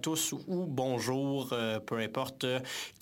tous ou bonjour, euh, peu importe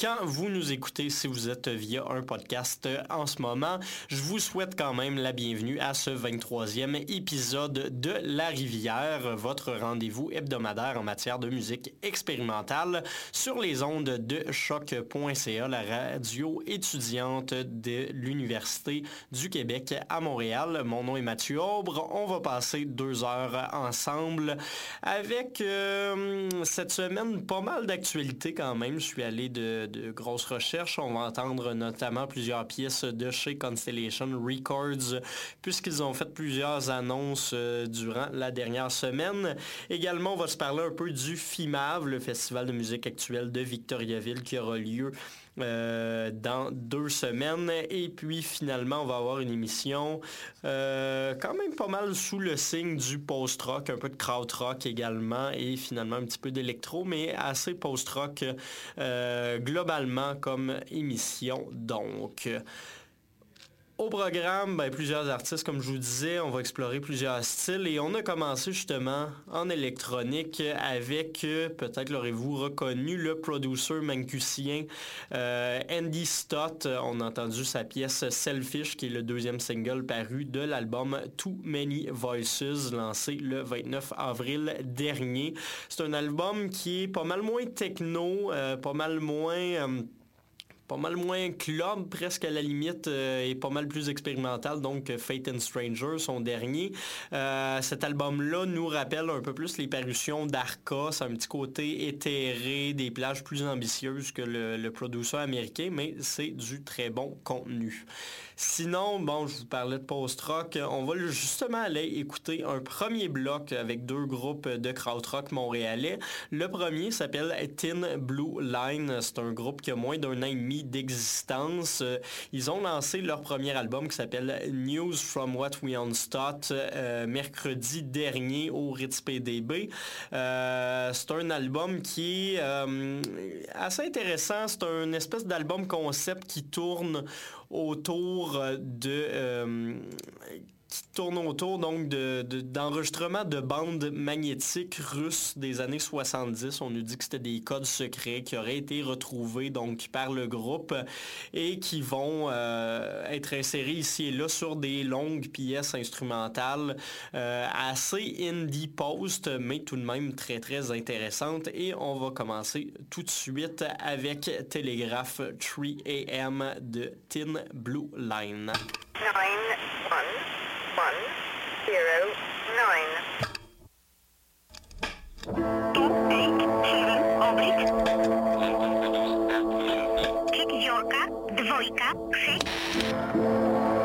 quand vous nous écoutez, si vous êtes via un podcast en ce moment. Je vous souhaite quand même la bienvenue à ce 23e épisode de La Rivière, votre rendez-vous hebdomadaire en matière de musique expérimentale sur les ondes de choc.ca, la radio étudiante de l'Université du Québec à Montréal. Mon nom est Mathieu Aubre. On va passer deux heures ensemble avec euh, cette semaine, pas mal d'actualités quand même. Je suis allé de, grosses recherches. On va entendre notamment plusieurs pièces de chez Constellation Records, puisqu'ils ont fait plusieurs annonces euh, durant la dernière semaine. Également, on va se parler un peu du FIMAV, le Festival de musique actuelle de Victoriaville, qui aura lieu euh, dans deux semaines. Et puis finalement, on va avoir une émission euh, quand même pas mal sous le signe du post-rock, un peu de krautrock également et finalement un petit peu d'électro, mais assez post-rock euh, globalement comme émission. Donc, au programme, ben, plusieurs artistes, comme je vous disais, on va explorer plusieurs styles et on a commencé justement en électronique avec, euh, peut-être l'aurez-vous reconnu, le producer mancusien euh, Andy Stott. On a entendu sa pièce Selfish, qui est le deuxième single paru de l'album Too Many Voices, lancé le 29 avril dernier. C'est un album qui est pas mal moins techno, euh, pas mal moins pas mal moins club, presque à la limite, euh, et pas mal plus expérimental, donc Fate and Stranger, son dernier. Euh, cet album-là nous rappelle un peu plus les parutions d'Arca, c'est un petit côté éthéré, des plages plus ambitieuses que le, le producer américain, mais c'est du très bon contenu. Sinon, bon, je vous parlais de post-rock. On va justement aller écouter un premier bloc avec deux groupes de krautrock montréalais. Le premier s'appelle Tin Blue Line. C'est un groupe qui a moins d'un an et demi d'existence. Ils ont lancé leur premier album qui s'appelle News from What We Unstot euh, mercredi dernier au Ritz PDB. Euh, c'est un album qui est euh, assez intéressant. C'est un espèce d'album concept qui tourne autour de euh, qui tourne autour donc d'enregistrement de, bandes magnétiques russes des années 70. On nous dit que c'était des codes secrets qui auraient été retrouvés donc par le groupe et qui vont euh, être insérés ici et là sur des longues pièces instrumentales euh, assez indie post, mais tout de même très très intéressantes. Et on va commencer tout de suite avec Telegraph 3 AM de Tin Blue Line. nine one one zero nine. Two eight seven oblique. Pick Dwojka, 6.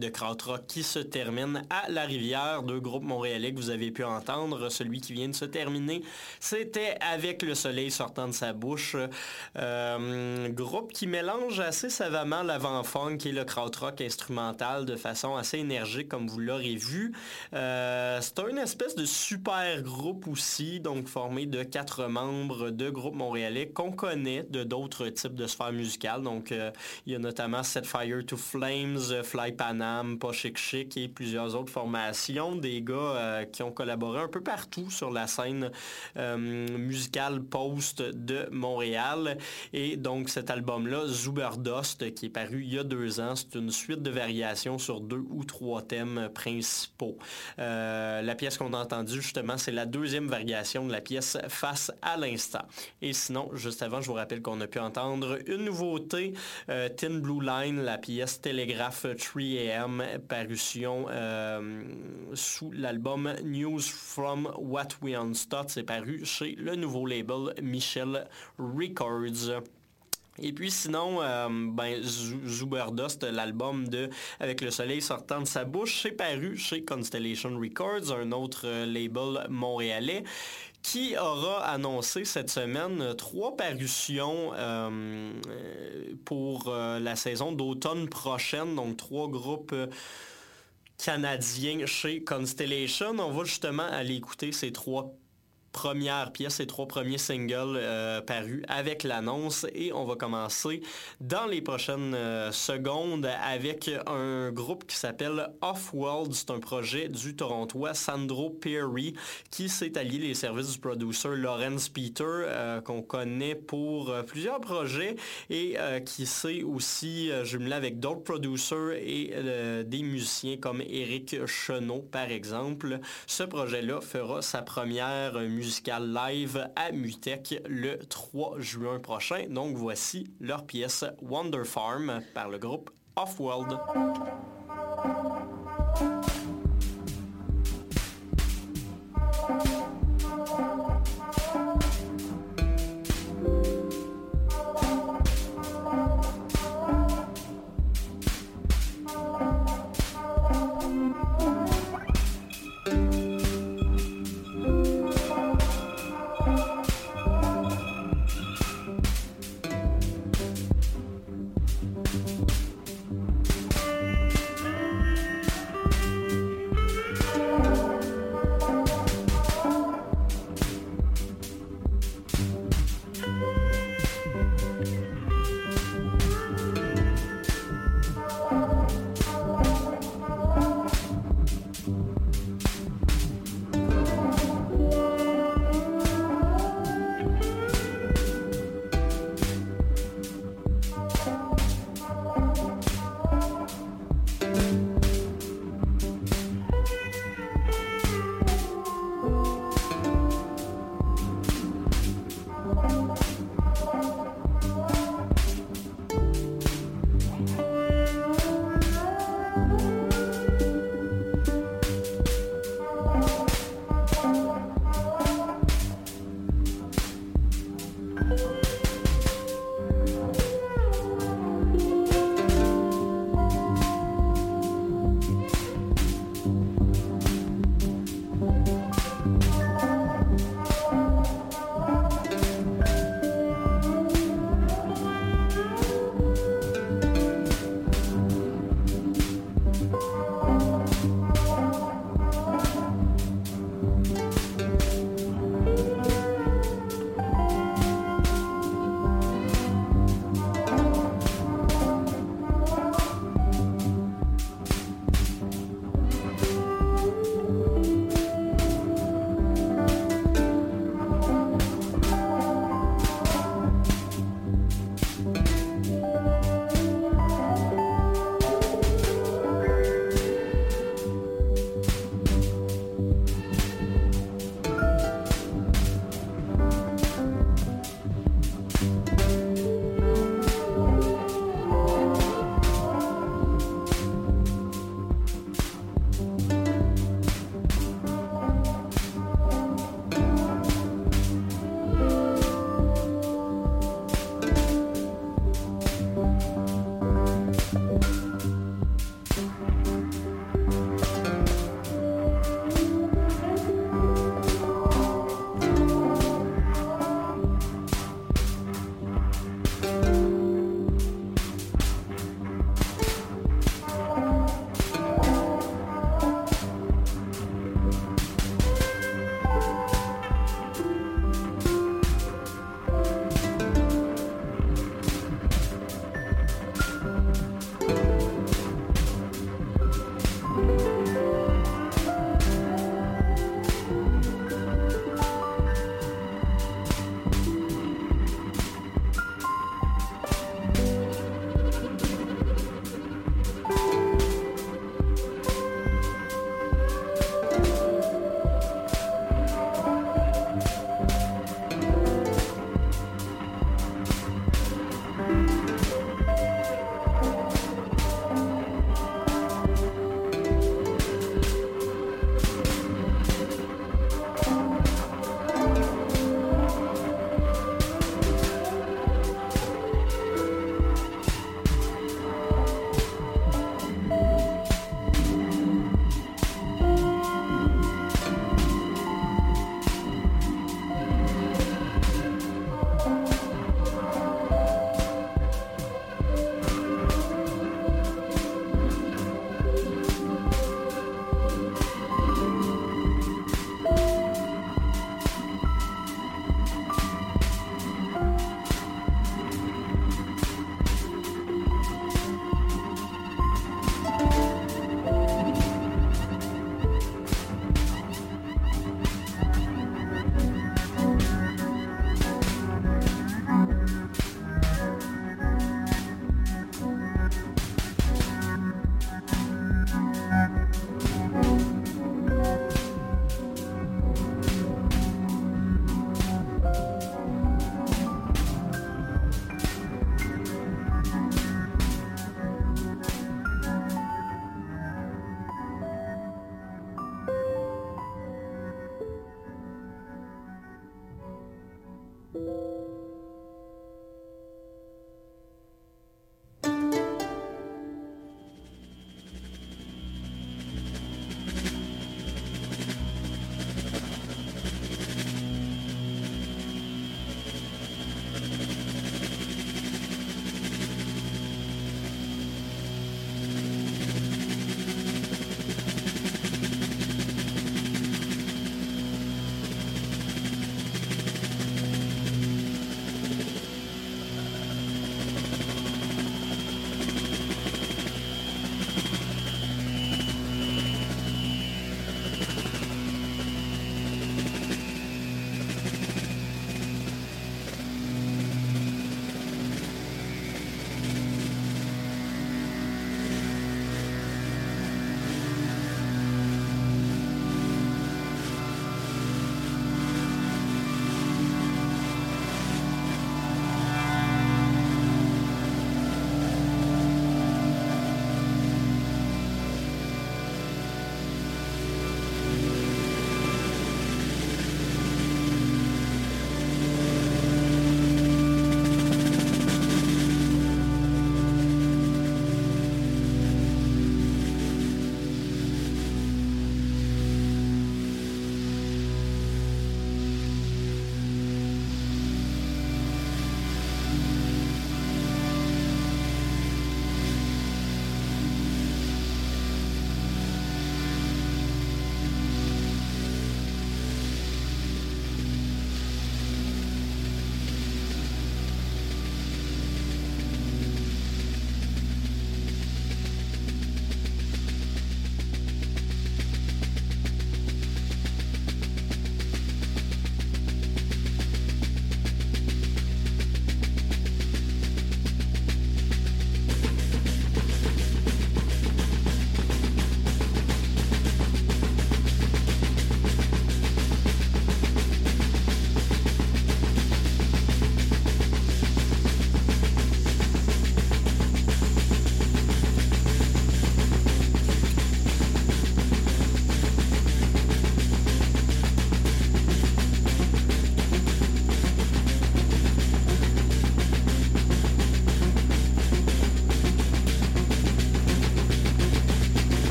De krautrock qui se termine à La Rivière. Deux groupes montréalais que vous avez pu entendre. Celui qui vient de se terminer, c'était Avec le soleil sortant de sa bouche. Euh, groupe qui mélange assez savamment l'avant-funk et le krautrock instrumental de façon assez énergique, comme vous l'aurez vu. Euh, c'est une espèce de super groupe aussi, donc formé de quatre membres de groupes montréalais qu'on connaît de d'autres types de sphères musicales. Donc, euh, il y a notamment Set Fire to Flames, Fly Pas Chic Chic et plusieurs autres formations. Des gars euh, qui ont collaboré un peu partout sur la scène euh, musicale post de Montréal. Et donc cet album-là, Zuberdust, qui est paru il y a deux ans, c'est une suite de variations sur deux ou trois thèmes principaux. Euh, la pièce qu'on a entendue, justement, c'est la deuxième variation de la pièce Face à l'instant. Et sinon, juste avant, je vous rappelle qu'on a pu entendre une nouveauté, Tin Blue Line, la pièce Télégraphe 3AM, parution euh, sous l'album News from What We Unstart. C'est paru chez le nouveau label Michel Records. Et puis sinon, euh, ben, Zuberdust, l'album de Avec le soleil sortant de sa bouche, c'est paru chez Constellation Records, un autre euh, label montréalais qui aura annoncé cette semaine trois parutions euh, pour la saison d'automne prochaine, donc trois groupes canadiens chez Constellation. On va justement aller écouter ces trois première pièce, ces trois premiers singles euh, parus avec l'annonce et on va commencer dans les prochaines euh, secondes avec un groupe qui s'appelle Off-World. C'est un projet du Torontois Sandro Perry qui s'est allié les services du producer Lawrence Peter euh, qu'on connaît pour plusieurs projets et qui s'est aussi jumelé avec d'autres producers et des musiciens comme Eric Chenot par exemple. Ce projet-là fera sa première musique musical live à Mutech le 3 juin prochain. Donc voici leur pièce Wonder Farm par le groupe Offworld. world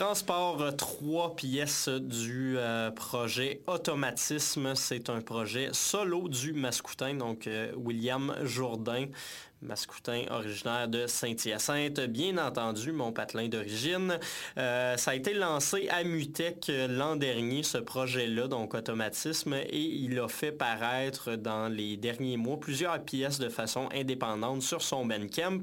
Transport, trois pièces du euh, projet Automatisme. C'est un projet solo du mascoutin, donc euh, William Jourdain mascoutin originaire de Saint-Hyacinthe, bien entendu, mon patelin d'origine. Euh, ça a été lancé à Mutec l'an dernier, ce projet-là, donc automatisme, et il a fait paraître dans les derniers mois plusieurs pièces de façon indépendante sur son Bandcamp,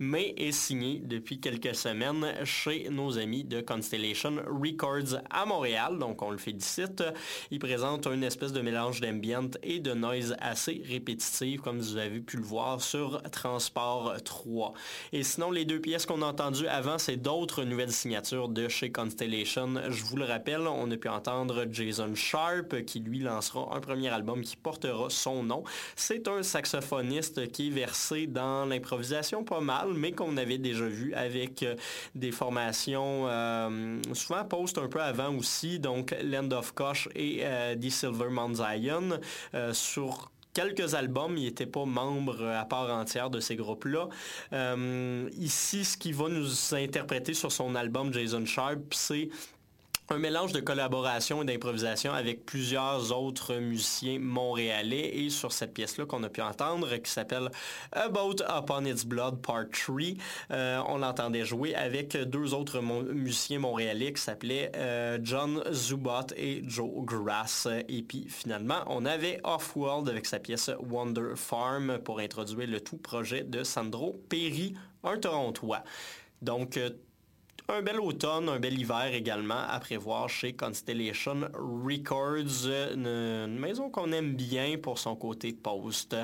mais est signé depuis quelques semaines chez nos amis de Constellation Records à Montréal, donc on le félicite. Il présente une espèce de mélange d'ambient et de noise assez répétitive, comme vous avez pu le voir sur Transport 3. Et sinon, les deux pièces qu'on a entendues avant, c'est d'autres nouvelles signatures de chez Constellation. Je vous le rappelle, on a pu entendre Jason Sharp qui lui lancera un premier album qui portera son nom. C'est un saxophoniste qui est versé dans l'improvisation pas mal, mais qu'on avait déjà vu avec euh, des formations euh, souvent post un peu avant aussi, donc Land of Kosh et euh, The Silver Mount Zion sur quelques albums, il n'était pas membre à part entière de ces groupes-là. Euh, ici, ce qu'il va nous interpréter sur son album Jason Sharp, c'est un mélange de collaboration et d'improvisation avec plusieurs autres musiciens montréalais et sur cette pièce-là qu'on a pu entendre qui s'appelle About Upon Its Blood Part 3, euh, on l'entendait jouer avec deux autres musiciens montréalais qui s'appelaient euh, John Zubot et Joe Grass. Et puis finalement, on avait Off-World avec sa pièce Wonder Farm pour introduire le tout projet de Sandro Perry, un Torontois. Donc, euh, un bel automne, un bel hiver également à prévoir chez Constellation Records, une, maison qu'on aime bien pour son côté post.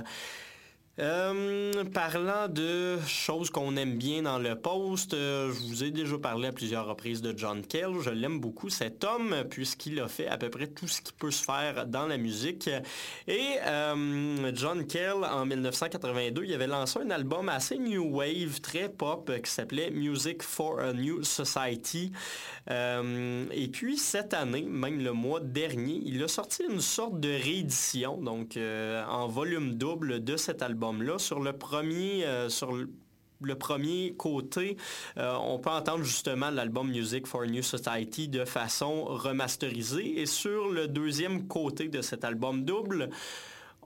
Euh, parlant de choses qu'on aime bien dans le post, euh, je vous ai déjà parlé à plusieurs reprises de John Kell. Je l'aime beaucoup, cet homme, puisqu'il a fait à peu près tout ce qui peut se faire dans la musique. Et euh, John Kell, en 1982, il avait lancé un album assez new wave, très pop, qui s'appelait Music for a New Society. et puis cette année, même le mois dernier, il a sorti une sorte de réédition, donc en volume double de cet album Sur le premier, euh, côté, euh, on peut entendre justement l'album Music for a New Society de façon remasterisée. Et sur le deuxième côté de cet album double,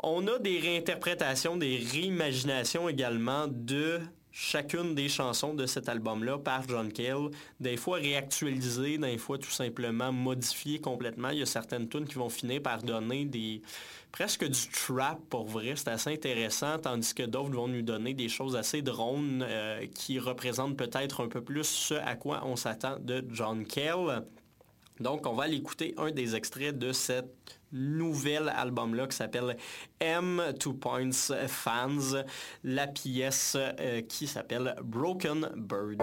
on a des réinterprétations, des réimaginations également de chacune des chansons de cet album-là par John Cale, des fois réactualisées, des fois tout simplement modifiées complètement. Il y a certaines tunes qui vont finir par donner des presque du trap pour vrai, c'est assez intéressant, tandis que d'autres vont nous donner des choses assez drones euh, qui représentent peut-être un peu plus ce à quoi on s'attend de John Cale. Donc, on va aller écouter un des extraits de cet nouvel album-là qui s'appelle M2 Points Fans, la pièce euh, qui s'appelle Broken Bird.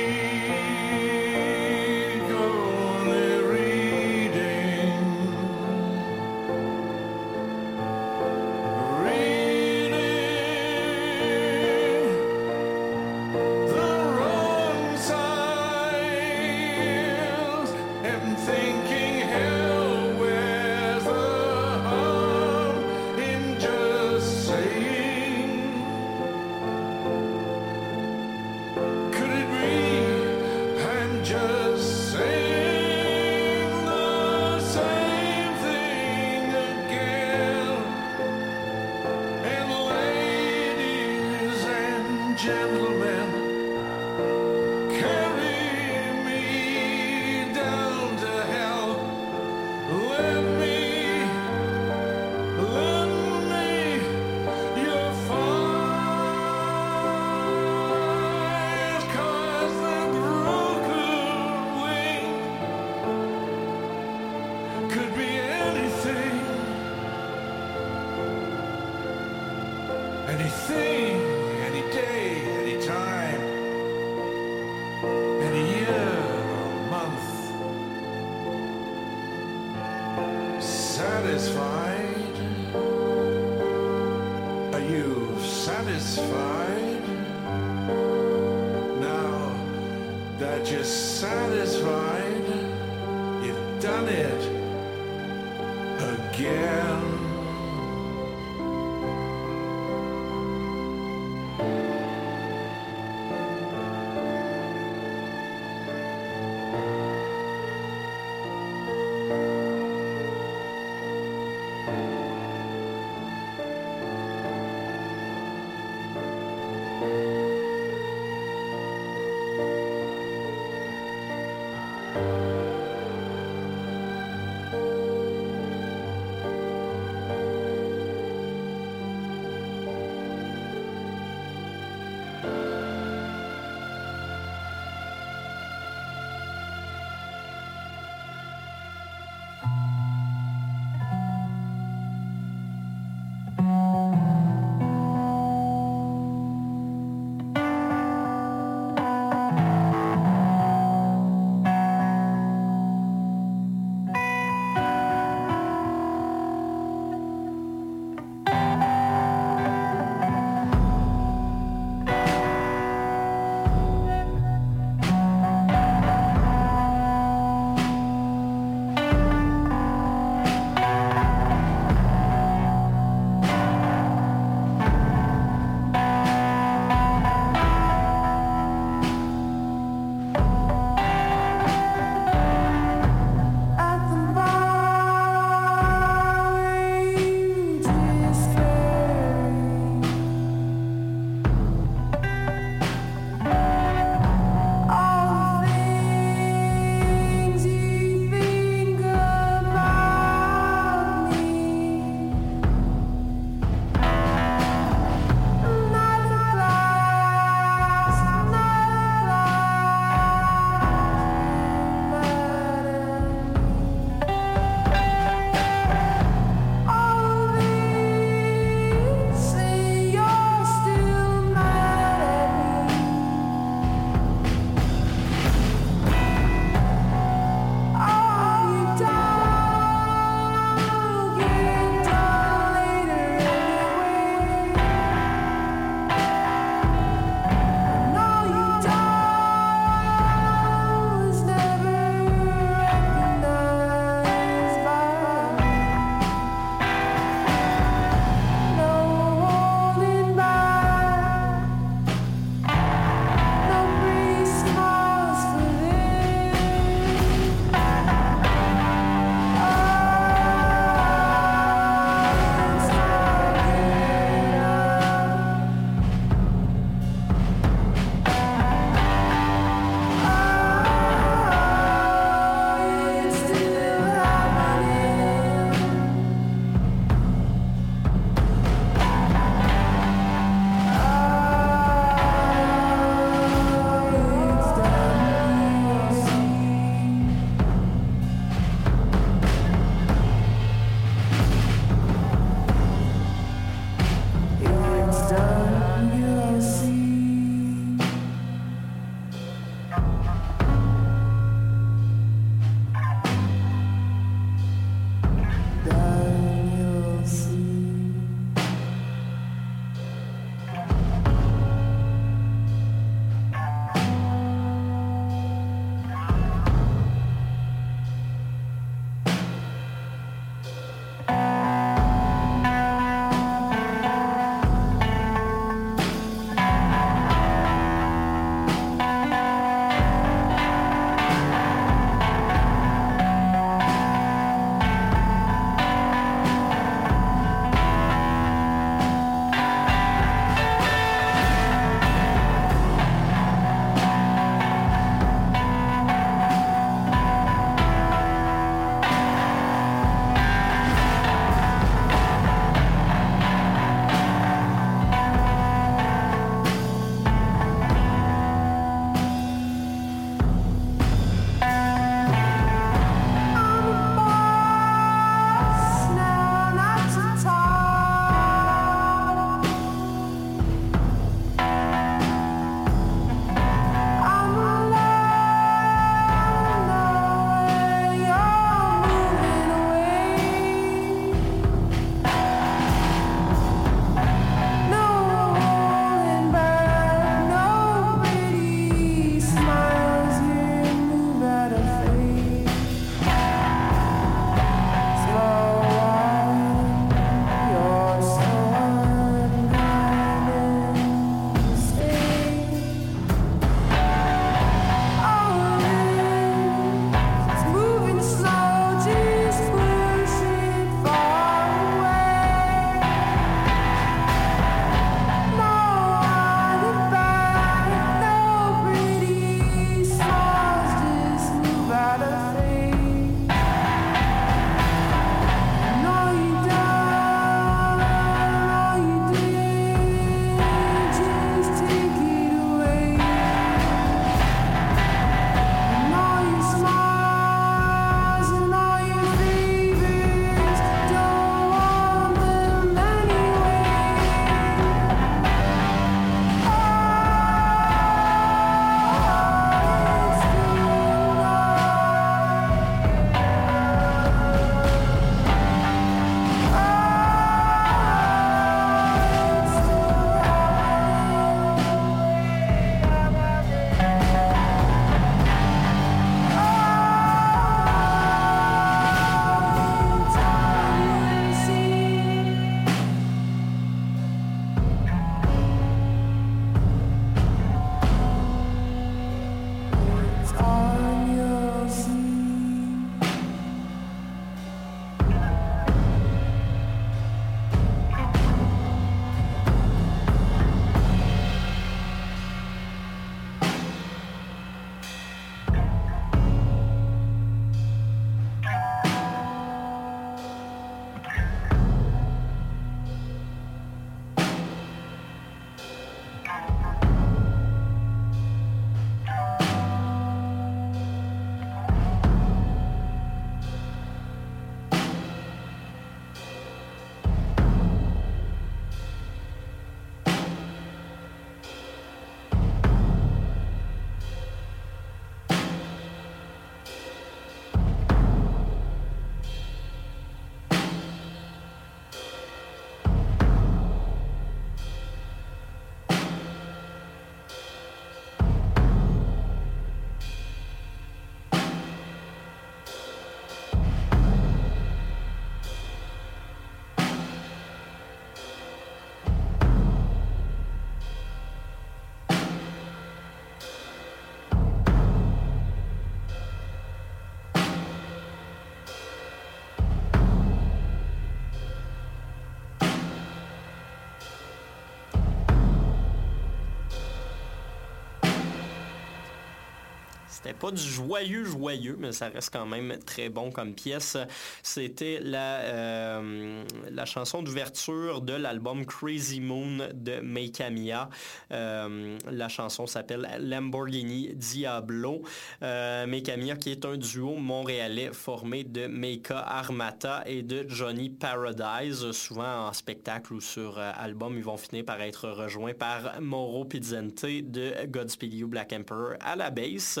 C'était pas du joyeux joyeux, mais ça reste quand même très bon comme pièce. C'était la, euh, la chanson d'ouverture de l'album Crazy Moon de Meika Mia. Euh, la chanson s'appelle Lamborghini Diablo. Euh, Meika Mia qui est un duo montréalais formé de Meika Armata et de Johnny Paradise. Souvent en spectacle ou sur album, ils vont finir par être rejoints par Mauro Pizzente de Godspeed You Black Emperor à la base.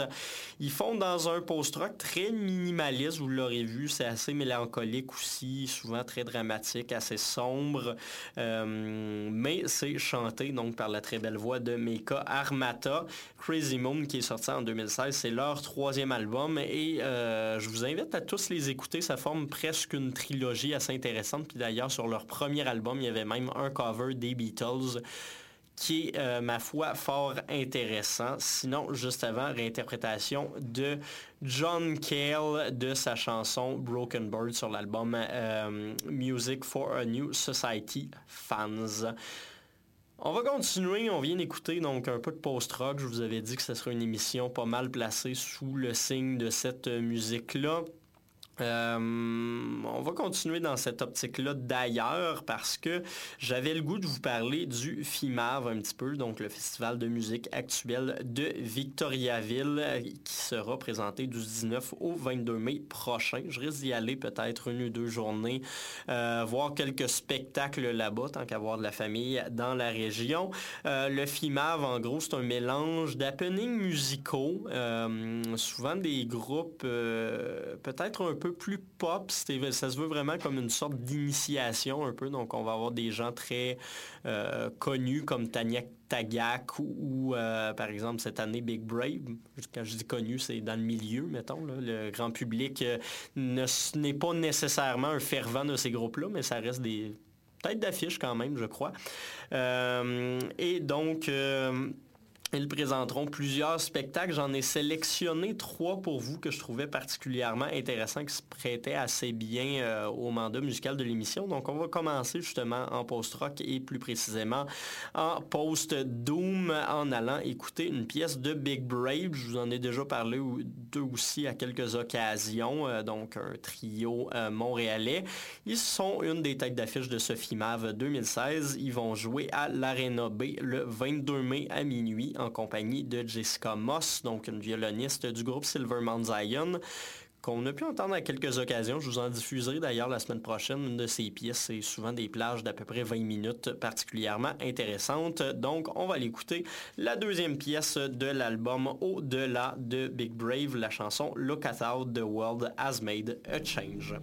Ils font dans un post-rock très minimaliste, vous l'aurez vu, c'est assez mélancolique aussi, souvent très dramatique, assez sombre, euh, mais c'est chanté donc par la très belle voix de Meika Armata. Crazy Moon qui est sorti en 2016, c'est leur troisième album et euh, je vous invite à tous les écouter, ça forme presque une trilogie assez intéressante. Puis d'ailleurs sur leur premier album, il y avait même un cover des Beatles qui est, euh, ma foi, fort intéressant. Sinon, juste avant, réinterprétation de John Cale de sa chanson Broken Bird sur l'album euh, Music for a New Society Fans. On va continuer, on vient d'écouter donc un peu de post-rock. Je vous avais dit que ce serait une émission pas mal placée sous le signe de cette musique-là. Euh, on va continuer dans cette optique-là d'ailleurs parce que j'avais le goût de vous parler du FIMAV un petit peu, donc le Festival de musique actuelle de Victoriaville qui sera présenté du 19 au 22 mai prochain. Je risque d'y aller peut-être une ou deux journées, euh, voir quelques spectacles là-bas, tant qu'avoir de la famille dans la région. Euh, le FIMAV, en gros, c'est un mélange d'happenings musicaux, souvent des groupes peut-être un peu plus pop. Ça se veut vraiment comme une sorte d'initiation un peu. Donc, on va avoir des gens très euh, connus comme Tanya Tagak ou, euh, par exemple, cette année, Big Brave. Quand je dis connu, c'est dans le milieu, mettons. Le grand public euh, n'est pas nécessairement un fervent de ces groupes-là, mais ça reste des têtes d'affiche quand même, je crois. et donc... Ils présenteront plusieurs spectacles. J'en ai sélectionné trois pour vous que je trouvais particulièrement intéressants, qui se prêtaient assez bien euh, au mandat musical de l'émission. Donc, on va commencer justement en post-rock et plus précisément en post-doom en allant écouter une pièce de Big Brave. Je vous en ai déjà parlé d'eux aussi à quelques occasions. Euh, donc, un trio euh, montréalais. Ils sont une des têtes d'affiche de Sophie Mav 2016. Ils vont jouer à l'Arena B le 22 mai à minuit compagnie de Jessica Moss, donc une violoniste du groupe Silver Mount Zion, qu'on a pu entendre à quelques occasions. Je vous en diffuserai d'ailleurs la semaine prochaine. Une de ces pièces, c'est souvent des plages d'à peu près 20 minutes particulièrement intéressantes. Donc, on va l'écouter. La deuxième pièce de l'album Au-delà de Big Brave, la chanson Look at How the World Has Made a Change.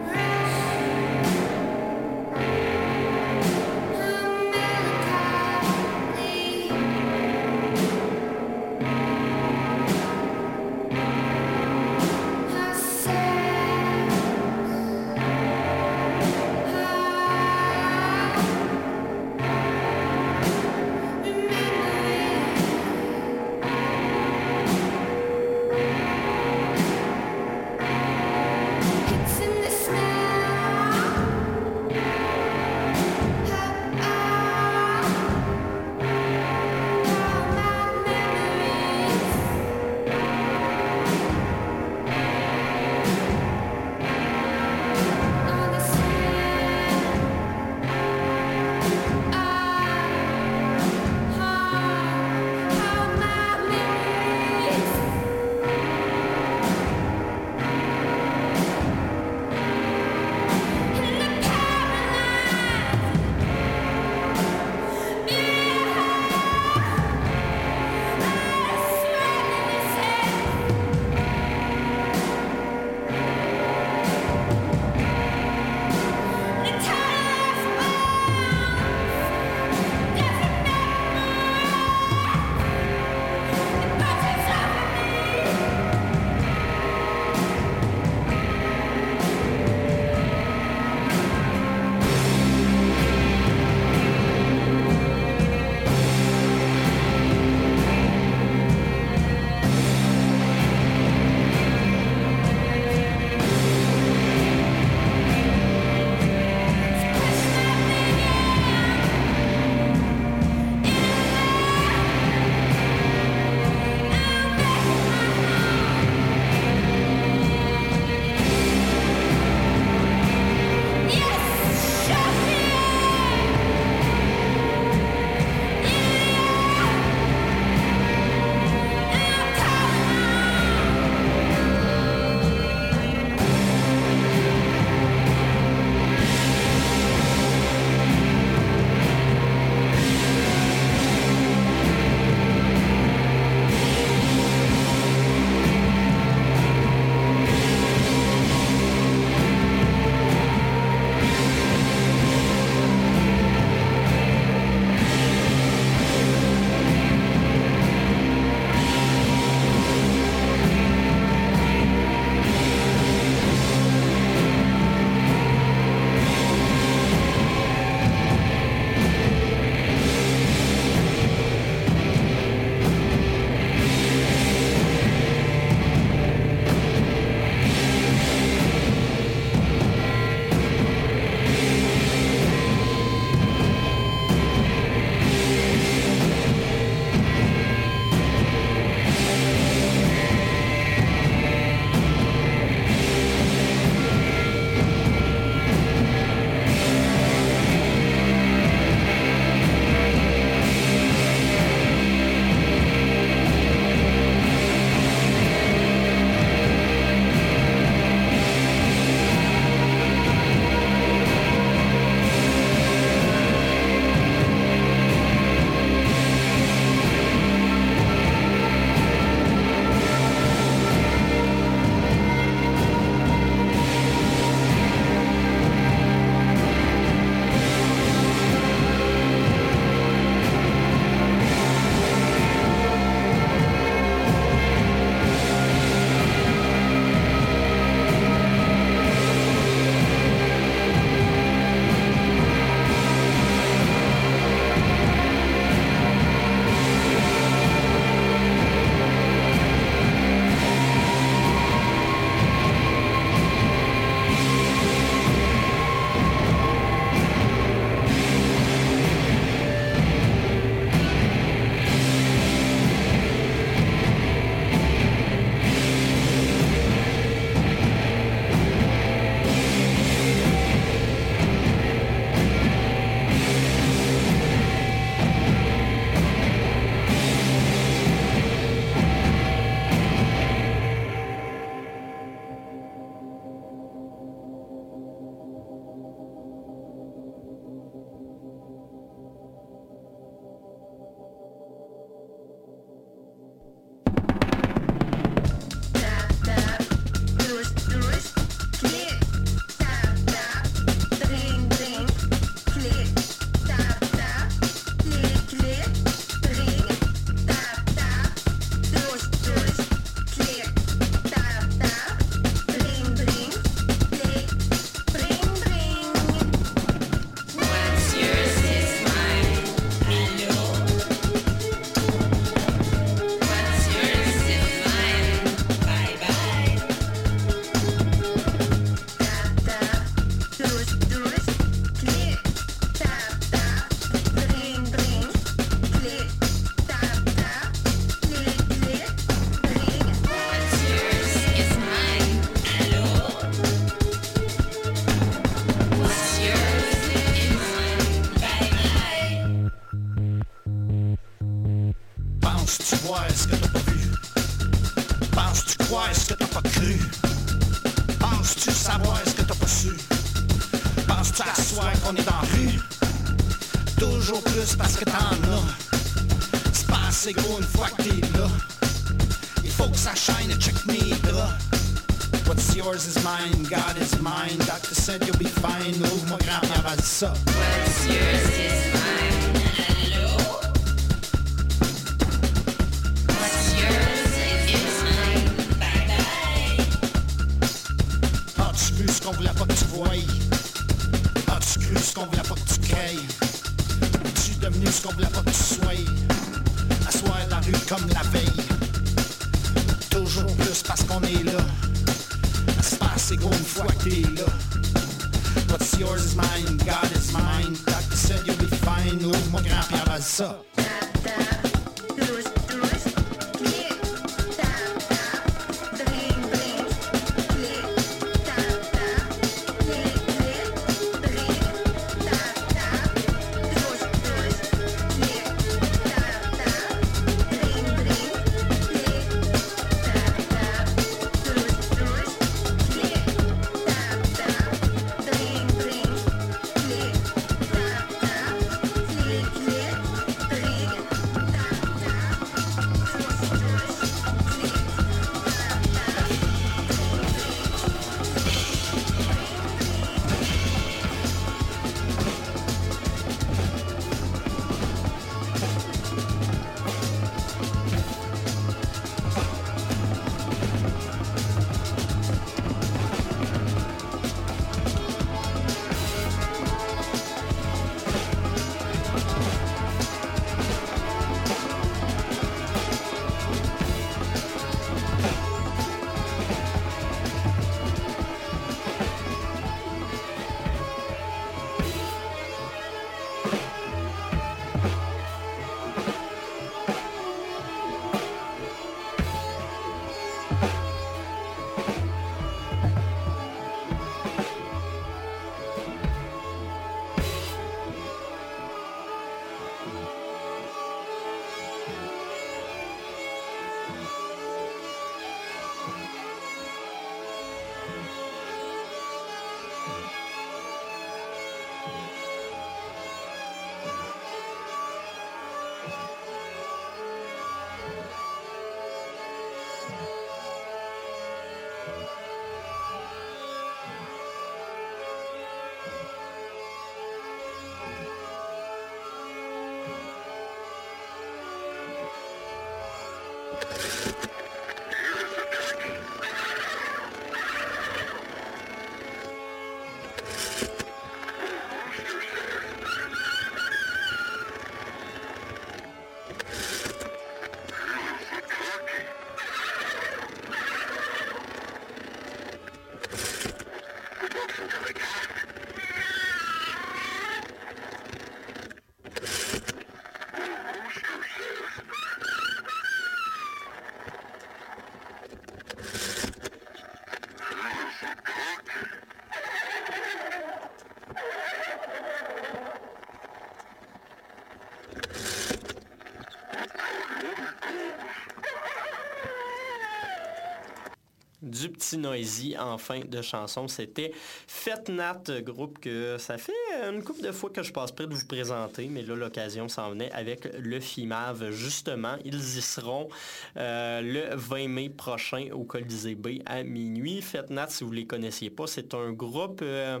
Du petit noisy en fin de chanson. C'était Fetnat, groupe que ça fait une couple de fois que je passe près de vous présenter, mais là, l'occasion s'en venait avec le FIMAV. Justement, ils y seront euh, le 20 mai prochain au Colisée B à minuit. Fetnat, si vous ne les connaissiez pas, c'est un groupe... euh,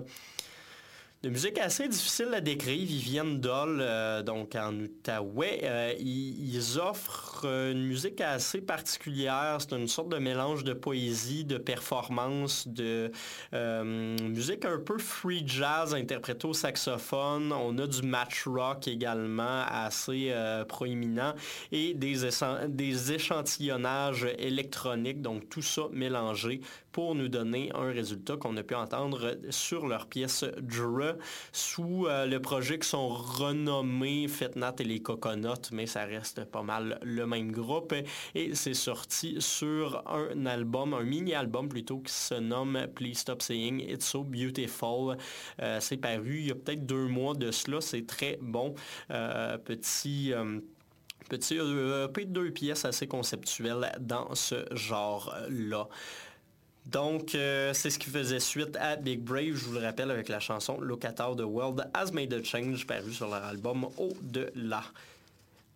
de musique assez difficile à décrire. Ils viennent euh, donc en Outaouais. Ils offrent euh, une musique assez particulière. C'est une sorte de mélange de poésie, de performance, de euh, musique un peu free jazz interprétée au saxophone. On a du match rock également assez euh, proéminent et des, des échantillonnages électroniques. Donc tout ça mélangé pour nous donner un résultat qu'on a pu entendre sur leur pièce Dre sous le projet qui sont renommés Fetnat et les Coconuts, mais ça reste pas mal le groupe. Et c'est sorti sur un album, un mini-album plutôt, qui se nomme Please Stop Saying It's So Beautiful. Euh, c'est paru il y a peut-être deux mois de cela, c'est très bon. Euh, petit... euh, Petit EP de deux pièces assez conceptuel dans ce genre-là. Donc, c'est ce qui faisait suite à Big Brave, je vous le rappelle, avec la chanson How the World Has Made a Change, paru sur leur album Au-delà.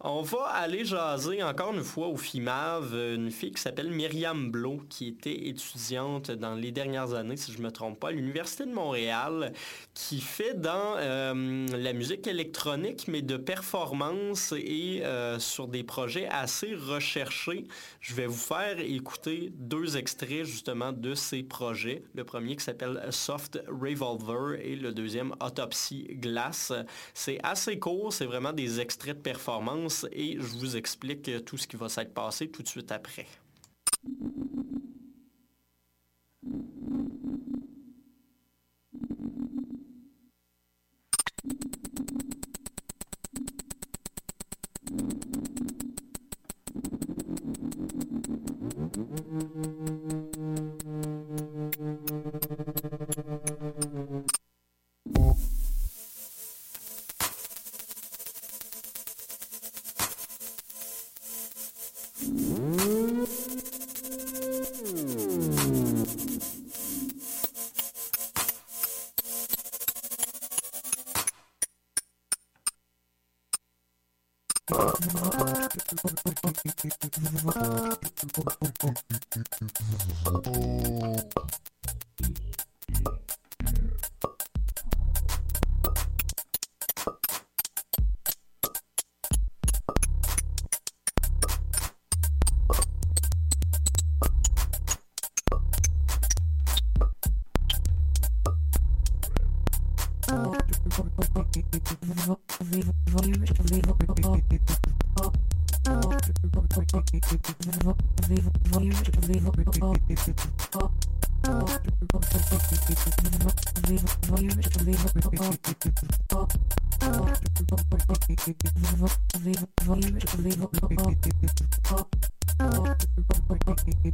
On va aller jaser encore une fois au FIMAV, une fille qui s'appelle Myriam Blo, qui était étudiante dans les dernières années, si je ne me trompe pas, à l'Université de Montréal, qui fait dans euh, la musique électronique, mais de performance et euh, sur des projets assez recherchés. Je vais vous faire écouter deux extraits justement de ces projets. Le premier qui s'appelle Soft Revolver et le deuxième Autopsy Glass. C'est assez court, c'est vraiment des extraits de performance et je vous explique tout ce qui va s'être passé tout de suite après.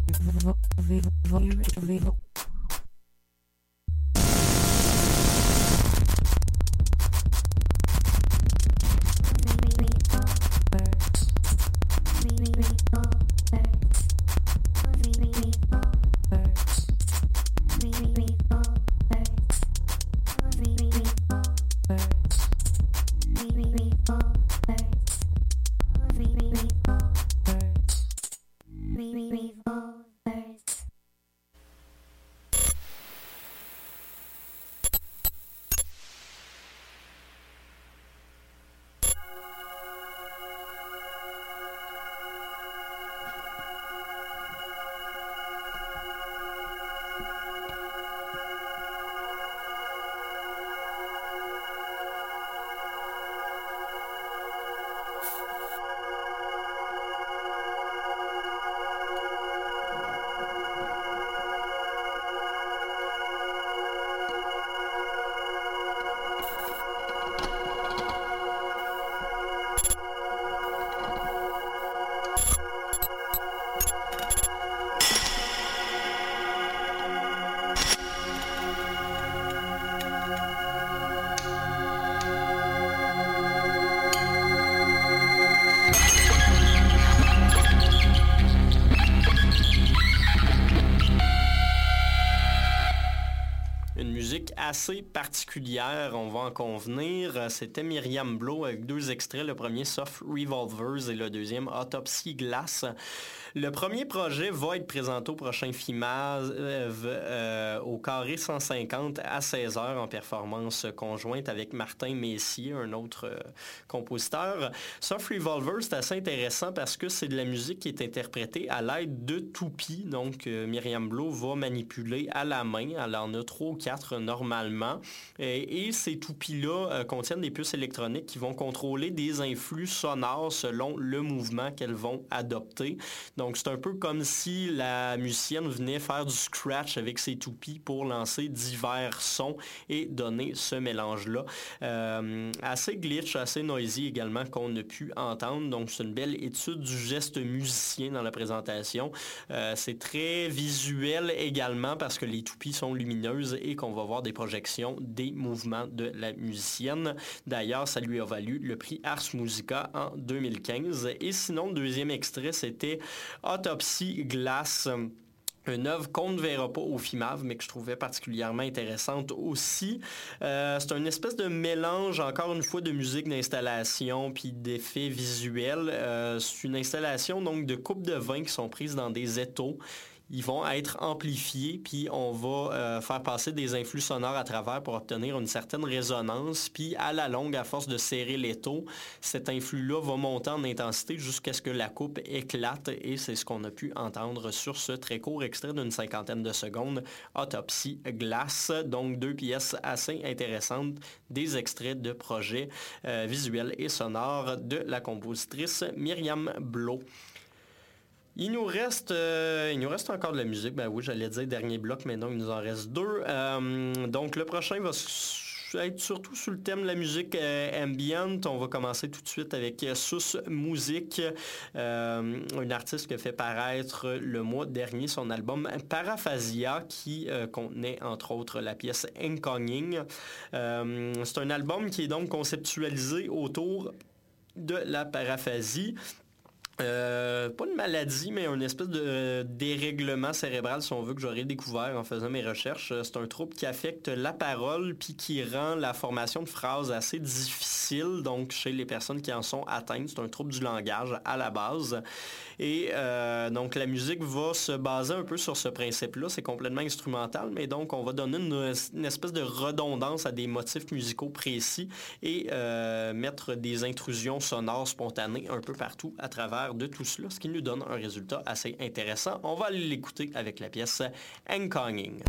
vous, vous, vous, vous, vous, vous. Assez particulière, on va en convenir. C'était Myriam Blow avec deux extraits, le premier Soft Revolvers et le deuxième Autopsy Glass. Le premier projet va être présenté au prochain FIMAV euh, au carré 150 à 16h en performance conjointe avec Martin Messier, un autre euh, compositeur. Soft Revolver, c'est assez intéressant parce que c'est de la musique qui est interprétée à l'aide de toupies. Donc, euh, Myriam Blow va manipuler à la main. Elle en a trois ou quatre normalement. Et ces toupies-là contiennent des puces électroniques qui vont contrôler des influx sonores selon le mouvement qu'elles vont adopter. Donc, c'est un peu comme si la musicienne venait faire du scratch avec ses toupies pour lancer divers sons et donner ce mélange-là. Euh, assez glitch, assez noisy également qu'on a pu entendre. Donc, c'est une belle étude du geste musicien dans la présentation. Euh, c'est très visuel également parce que les toupies sont lumineuses et qu'on va voir des projets projection des mouvements de la musicienne. D'ailleurs, ça lui a valu le prix Ars Musica en 2015. Et sinon, le deuxième extrait, c'était Autopsy Glass une œuvre qu'on ne verra pas au FIMAV, mais que je trouvais particulièrement intéressante aussi. Euh, c'est une espèce de mélange, encore une fois, de musique d'installation puis d'effets visuels. Euh, c'est une installation donc de coupes de vin qui sont prises dans des étaux ils vont être amplifiés, puis on va euh, faire passer des influx sonores à travers pour obtenir une certaine résonance. Puis à la longue, à force de serrer l'étau, cet influx-là va monter en intensité jusqu'à ce que la coupe éclate. Et c'est ce qu'on a pu entendre sur ce très court extrait d'une cinquantaine de secondes, Autopsie Glace. Donc deux pièces assez intéressantes, des extraits de projets euh, visuels et sonores de la compositrice Myriam Blo. Il nous reste, euh, il nous reste encore de la musique. Ben oui, j'allais dire dernier bloc, mais non, il nous en reste deux. Euh, donc le prochain va être surtout sur le thème de la musique euh, ambient. On va commencer tout de suite avec Sus Music, une artiste qui a fait paraître le mois dernier son album Paraphasia, qui contenait entre autres la pièce Inconging. C'est un album qui est donc conceptualisé autour de la paraphasie. Euh, pas une maladie, mais une espèce de dérèglement cérébral, si on veut, que j'aurais découvert en faisant mes recherches. C'est un trouble qui affecte la parole, puis qui rend la formation de phrases assez difficile, donc chez les personnes qui en sont atteintes. C'est un trouble du langage à la base. Et euh, donc la musique va se baser un peu sur ce principe-là. C'est complètement instrumental, mais donc on va donner une, espèce de redondance à des motifs musicaux précis et euh, mettre des intrusions sonores spontanées un peu partout à travers de tout cela, ce qui nous donne un résultat assez intéressant. On va aller l'écouter avec la pièce Enconging.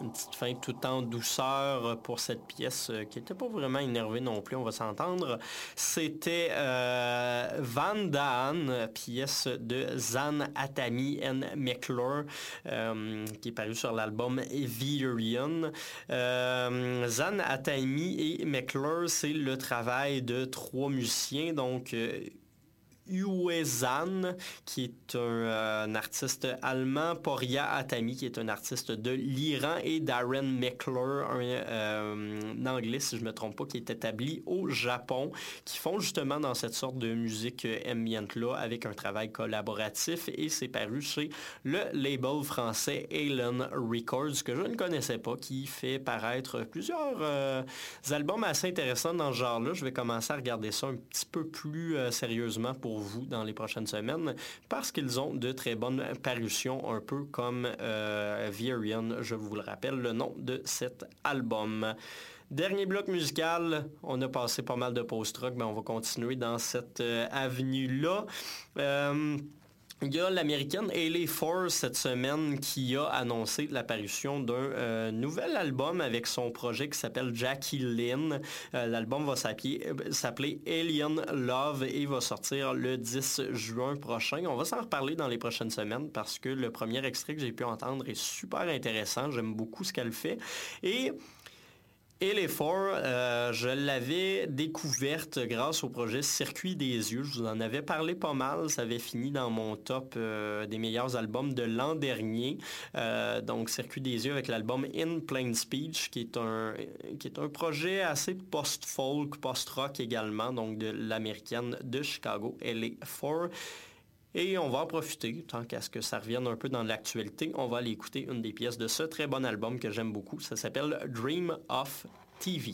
Une petite fin tout en douceur pour cette pièce euh, qui n'était pas vraiment énervée non plus, on va s'entendre. C'était euh, Van Daan, pièce de Zan Atami and McClure, euh, qui est paru sur l'album Virion. Euh, Zan Atami et McClure, c'est le travail de trois musiciens, donc euh, Uezan, qui est un, euh, un artiste allemand, Poria Atami, qui est un artiste de l'Iran, et Darren McClure, un, euh, anglais, si je ne me trompe pas, qui est établi au Japon, qui font justement dans cette sorte de musique ambient-là avec un travail collaboratif, et c'est paru chez le label français Alien Records, que je ne connaissais pas, qui fait paraître plusieurs euh, albums assez intéressants dans ce genre-là. Je vais commencer à regarder ça un petit peu plus sérieusement pour vous dans les prochaines semaines parce qu'ils ont de très bonnes parutions, un peu comme euh, Virion, je vous le rappelle, le nom de cet album. Dernier bloc musical, on a passé pas mal de post-rock, mais on va continuer dans cette euh, avenue-là. Euh, il y a l'américaine Haley Force cette semaine qui a annoncé l'apparition d'un euh, nouvel album avec son projet qui s'appelle Jackie Lynn. Euh, L'album va euh, s'appeler Alien Love et va sortir le 10 juin prochain. On va s'en reparler dans les prochaines semaines parce que le premier extrait que j'ai pu entendre est super intéressant. J'aime beaucoup ce qu'elle fait. Et et les Four, euh, je l'avais découverte grâce au projet Circuit des yeux. Je vous en avais parlé pas mal. Ça avait fini dans mon top euh, des meilleurs albums de l'an dernier. Euh, donc Circuit des yeux avec l'album In Plain Speech, qui est un, qui est un projet assez post-folk, post-rock également, donc de l'américaine de Chicago, LA Four. Et on va en profiter, tant qu'à ce que ça revienne un peu dans l'actualité. On va aller écouter une des pièces de ce très bon album que j'aime beaucoup. Ça s'appelle Dream of TV.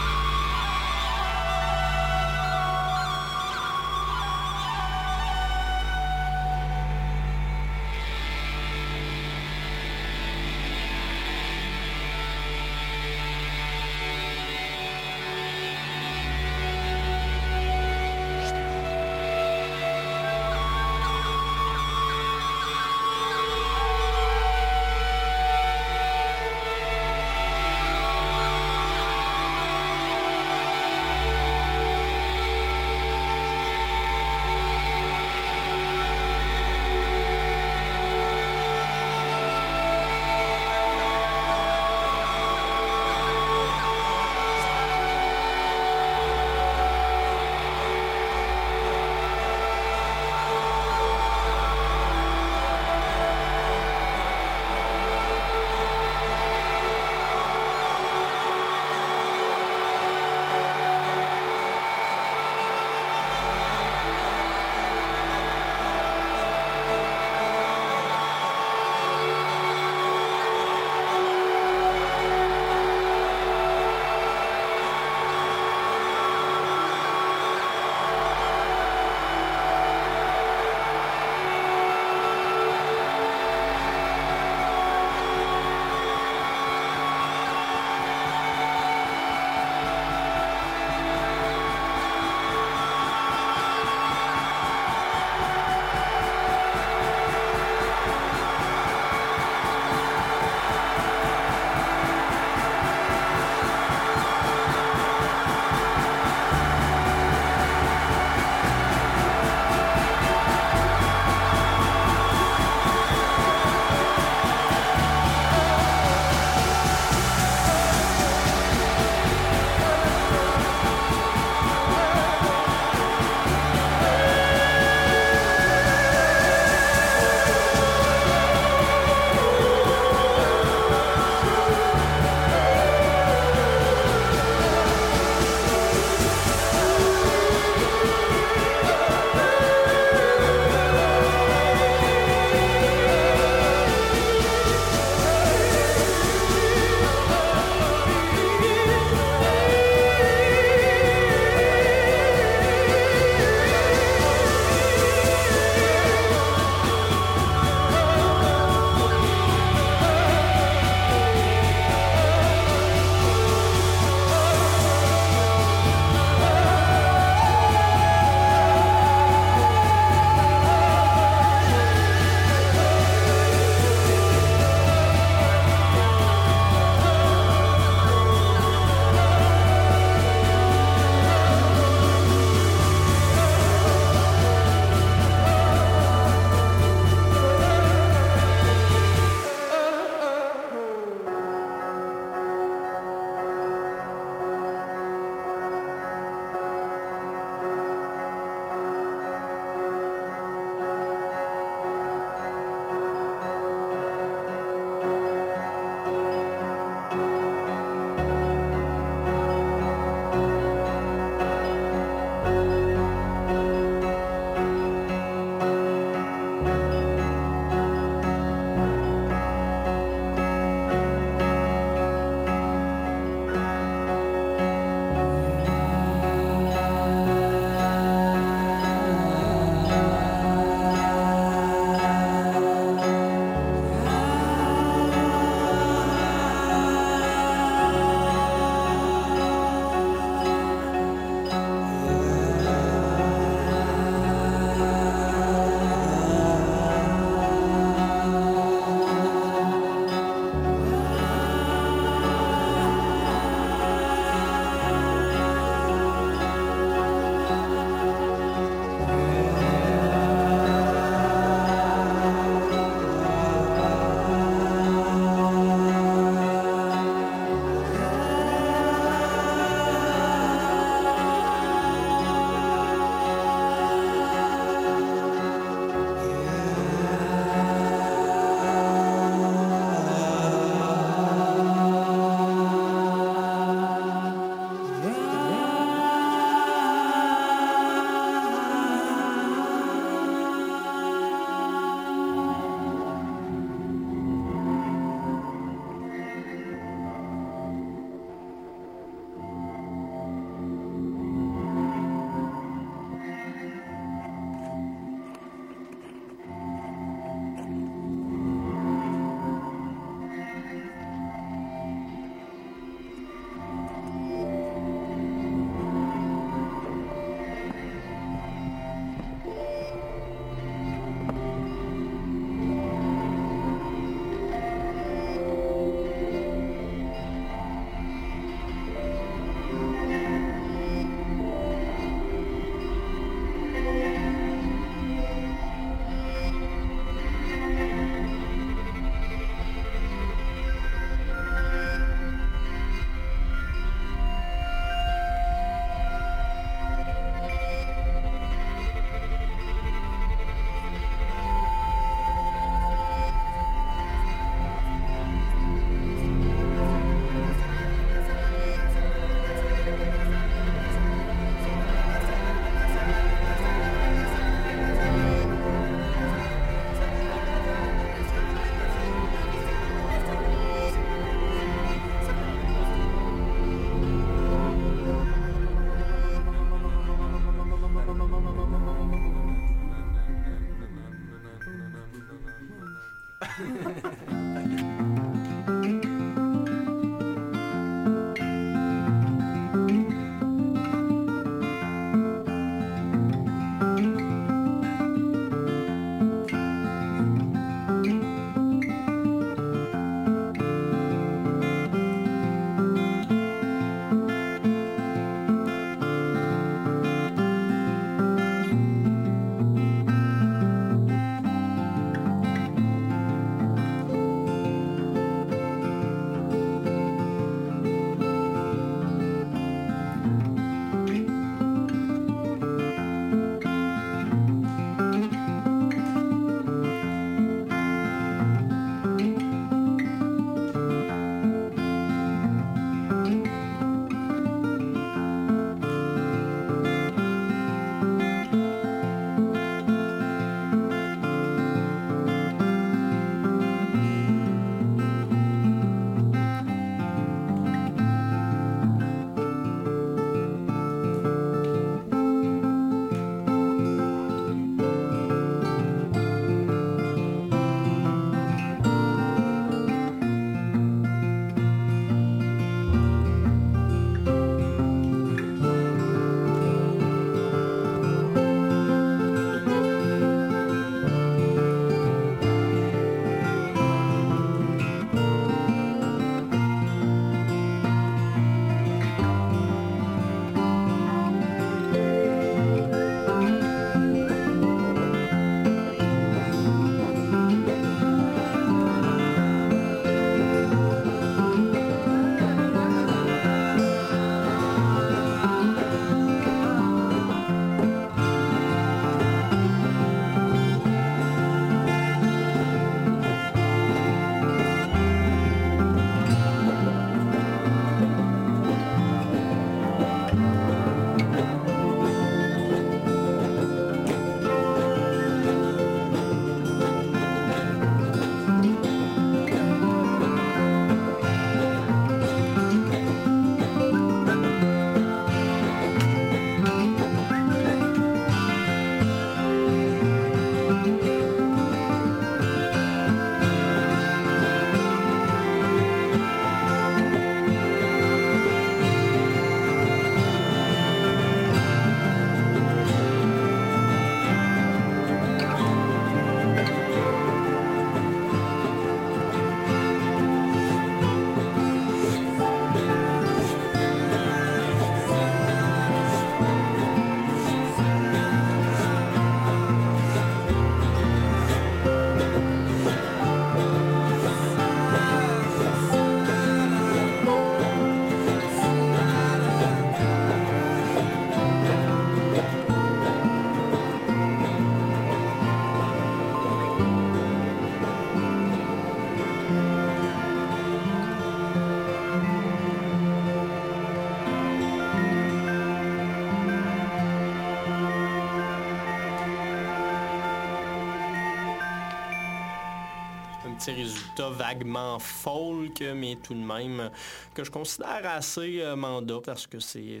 Résultats vaguement folk, mais tout de même que je considère assez euh, mandat parce que c'est,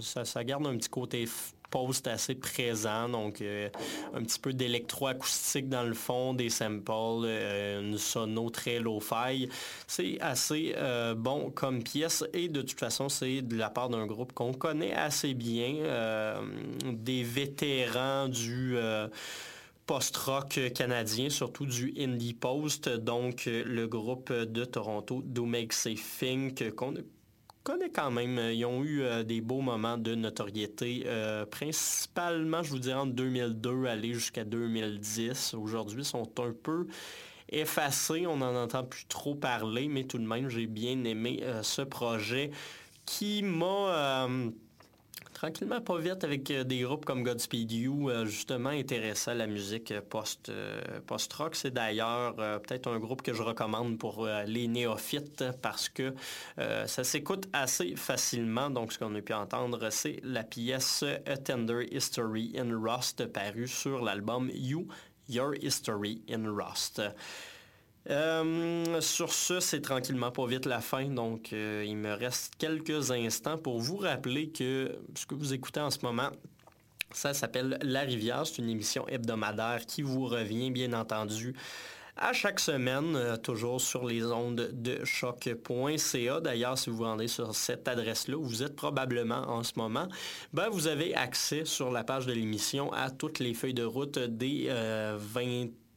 ça, ça garde un petit côté post assez présent, donc euh, un petit peu d'électroacoustique dans le fond, des samples, euh, une sono très low-fi. C'est assez bon comme pièce et de toute façon, c'est de la part d'un groupe qu'on connaît assez bien, des vétérans du... euh, post-rock canadien, surtout du indie post, donc euh, le groupe de Toronto, Do Make Say Think, qu'on connaît quand même. Ils ont eu euh, des beaux moments de notoriété, euh, principalement, je vous dirais, entre 2002 aller jusqu'à 2010. Aujourd'hui, ils sont un peu effacés, on n'en entend plus trop parler, mais tout de même, j'ai bien aimé euh, ce projet qui m'a... tranquillement pas vite avec euh, des groupes comme Godspeed You, euh, justement intéressé à la musique euh, post, post-rock. C'est d'ailleurs peut-être un groupe que je recommande pour les néophytes parce que ça s'écoute assez facilement. Donc ce qu'on a pu entendre, c'est la pièce A Tender History in Rust parue sur l'album You, Your History in Rust. Euh, sur ce, c'est tranquillement pas vite la fin, donc euh, il me reste quelques instants pour vous rappeler que ce que vous écoutez en ce moment, ça s'appelle La Rivière. C'est une émission hebdomadaire qui vous revient, bien entendu, à chaque semaine, euh, toujours sur les ondes de choc.ca. D'ailleurs, si vous rendez sur cette adresse-là, où vous êtes probablement en ce moment, ben, vous avez accès sur la page de l'émission à toutes les feuilles de route des euh,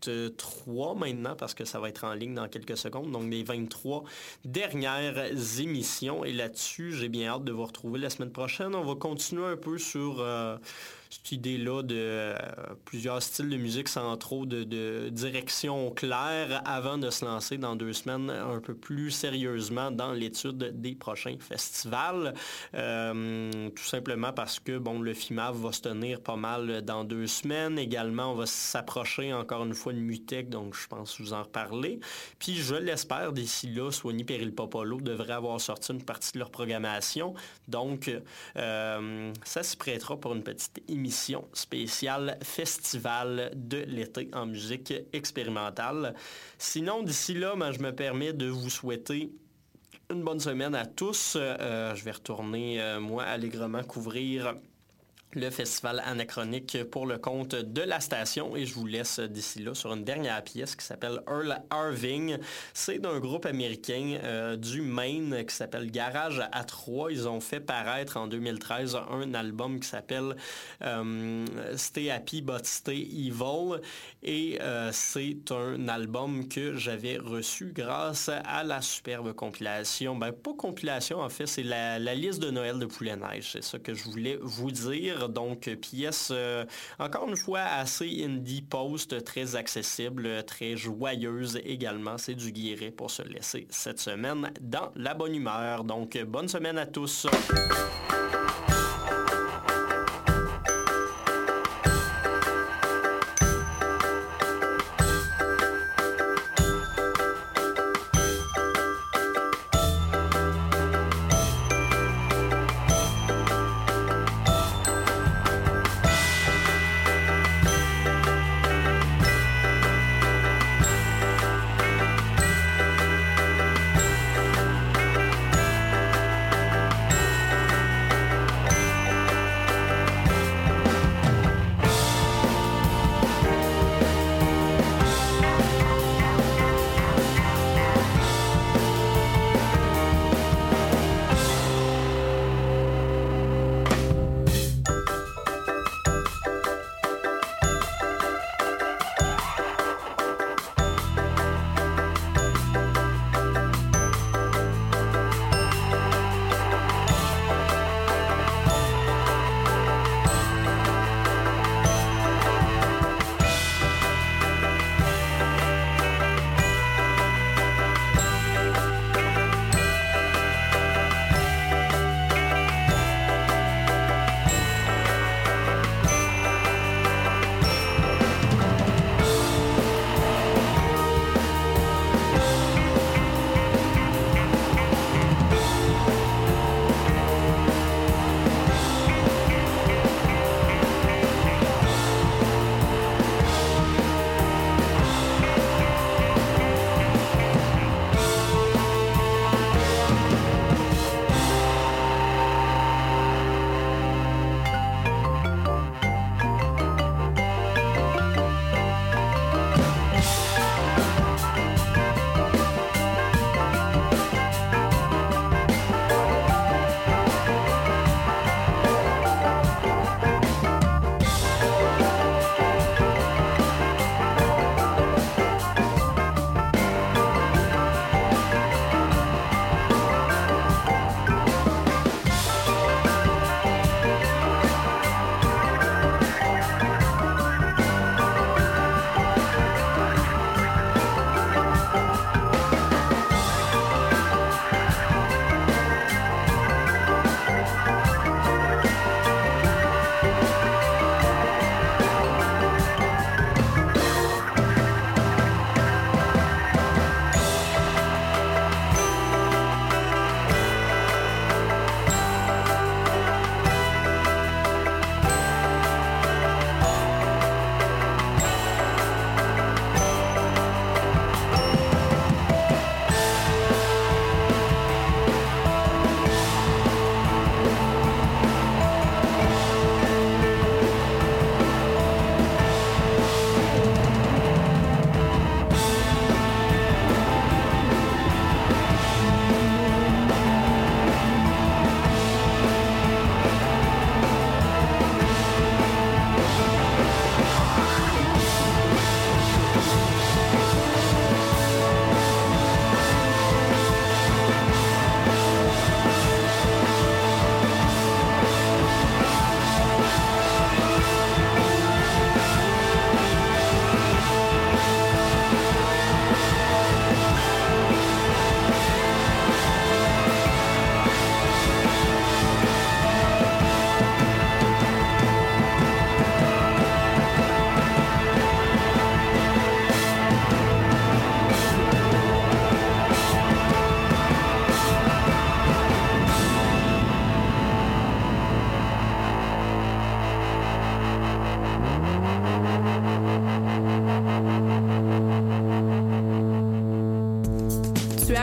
23 maintenant, parce que ça va être en ligne dans quelques secondes, donc les 23 dernières émissions. Et là-dessus, j'ai bien hâte de vous retrouver la semaine prochaine. On va continuer un peu sur euh, cette idée-là de euh, plusieurs styles de musique sans trop de, direction claire avant de se lancer dans deux semaines un peu plus sérieusement dans l'étude des prochains festivals. Euh, tout simplement parce que bon, le FIMAV va se tenir pas mal dans deux semaines. Également, on va s'approcher encore une fois de Mutec, donc je pense vous en reparler. Puis je l'espère, d'ici là, Soigny Péril Popolo devrait avoir sorti une partie de leur programmation. Donc, euh, ça se prêtera pour une petite émission spéciale festival de l'été en musique expérimentale. Sinon, d'ici là, ben, je me permets de vous souhaiter une bonne semaine à tous. Euh, je vais retourner, euh, moi, allègrement couvrir le festival anachronique pour le compte de la station et je vous laisse d'ici là sur une dernière pièce qui s'appelle Earl Irving. C'est d'un groupe américain euh, du Maine qui s'appelle Garage à 3. Ils ont fait paraître en 2013 un album qui s'appelle euh, Stay Happy But Stay Evil et euh, c'est un album que j'avais reçu grâce à la superbe compilation. Ben pas compilation en fait, c'est la, liste de Noël de Poulet Neige. C'est ça que je voulais vous dire. Donc, pièce, euh, encore une fois, assez indie post, très accessible, très joyeuse également. C'est du guiré pour se laisser cette semaine dans la bonne humeur. Donc, bonne semaine à tous.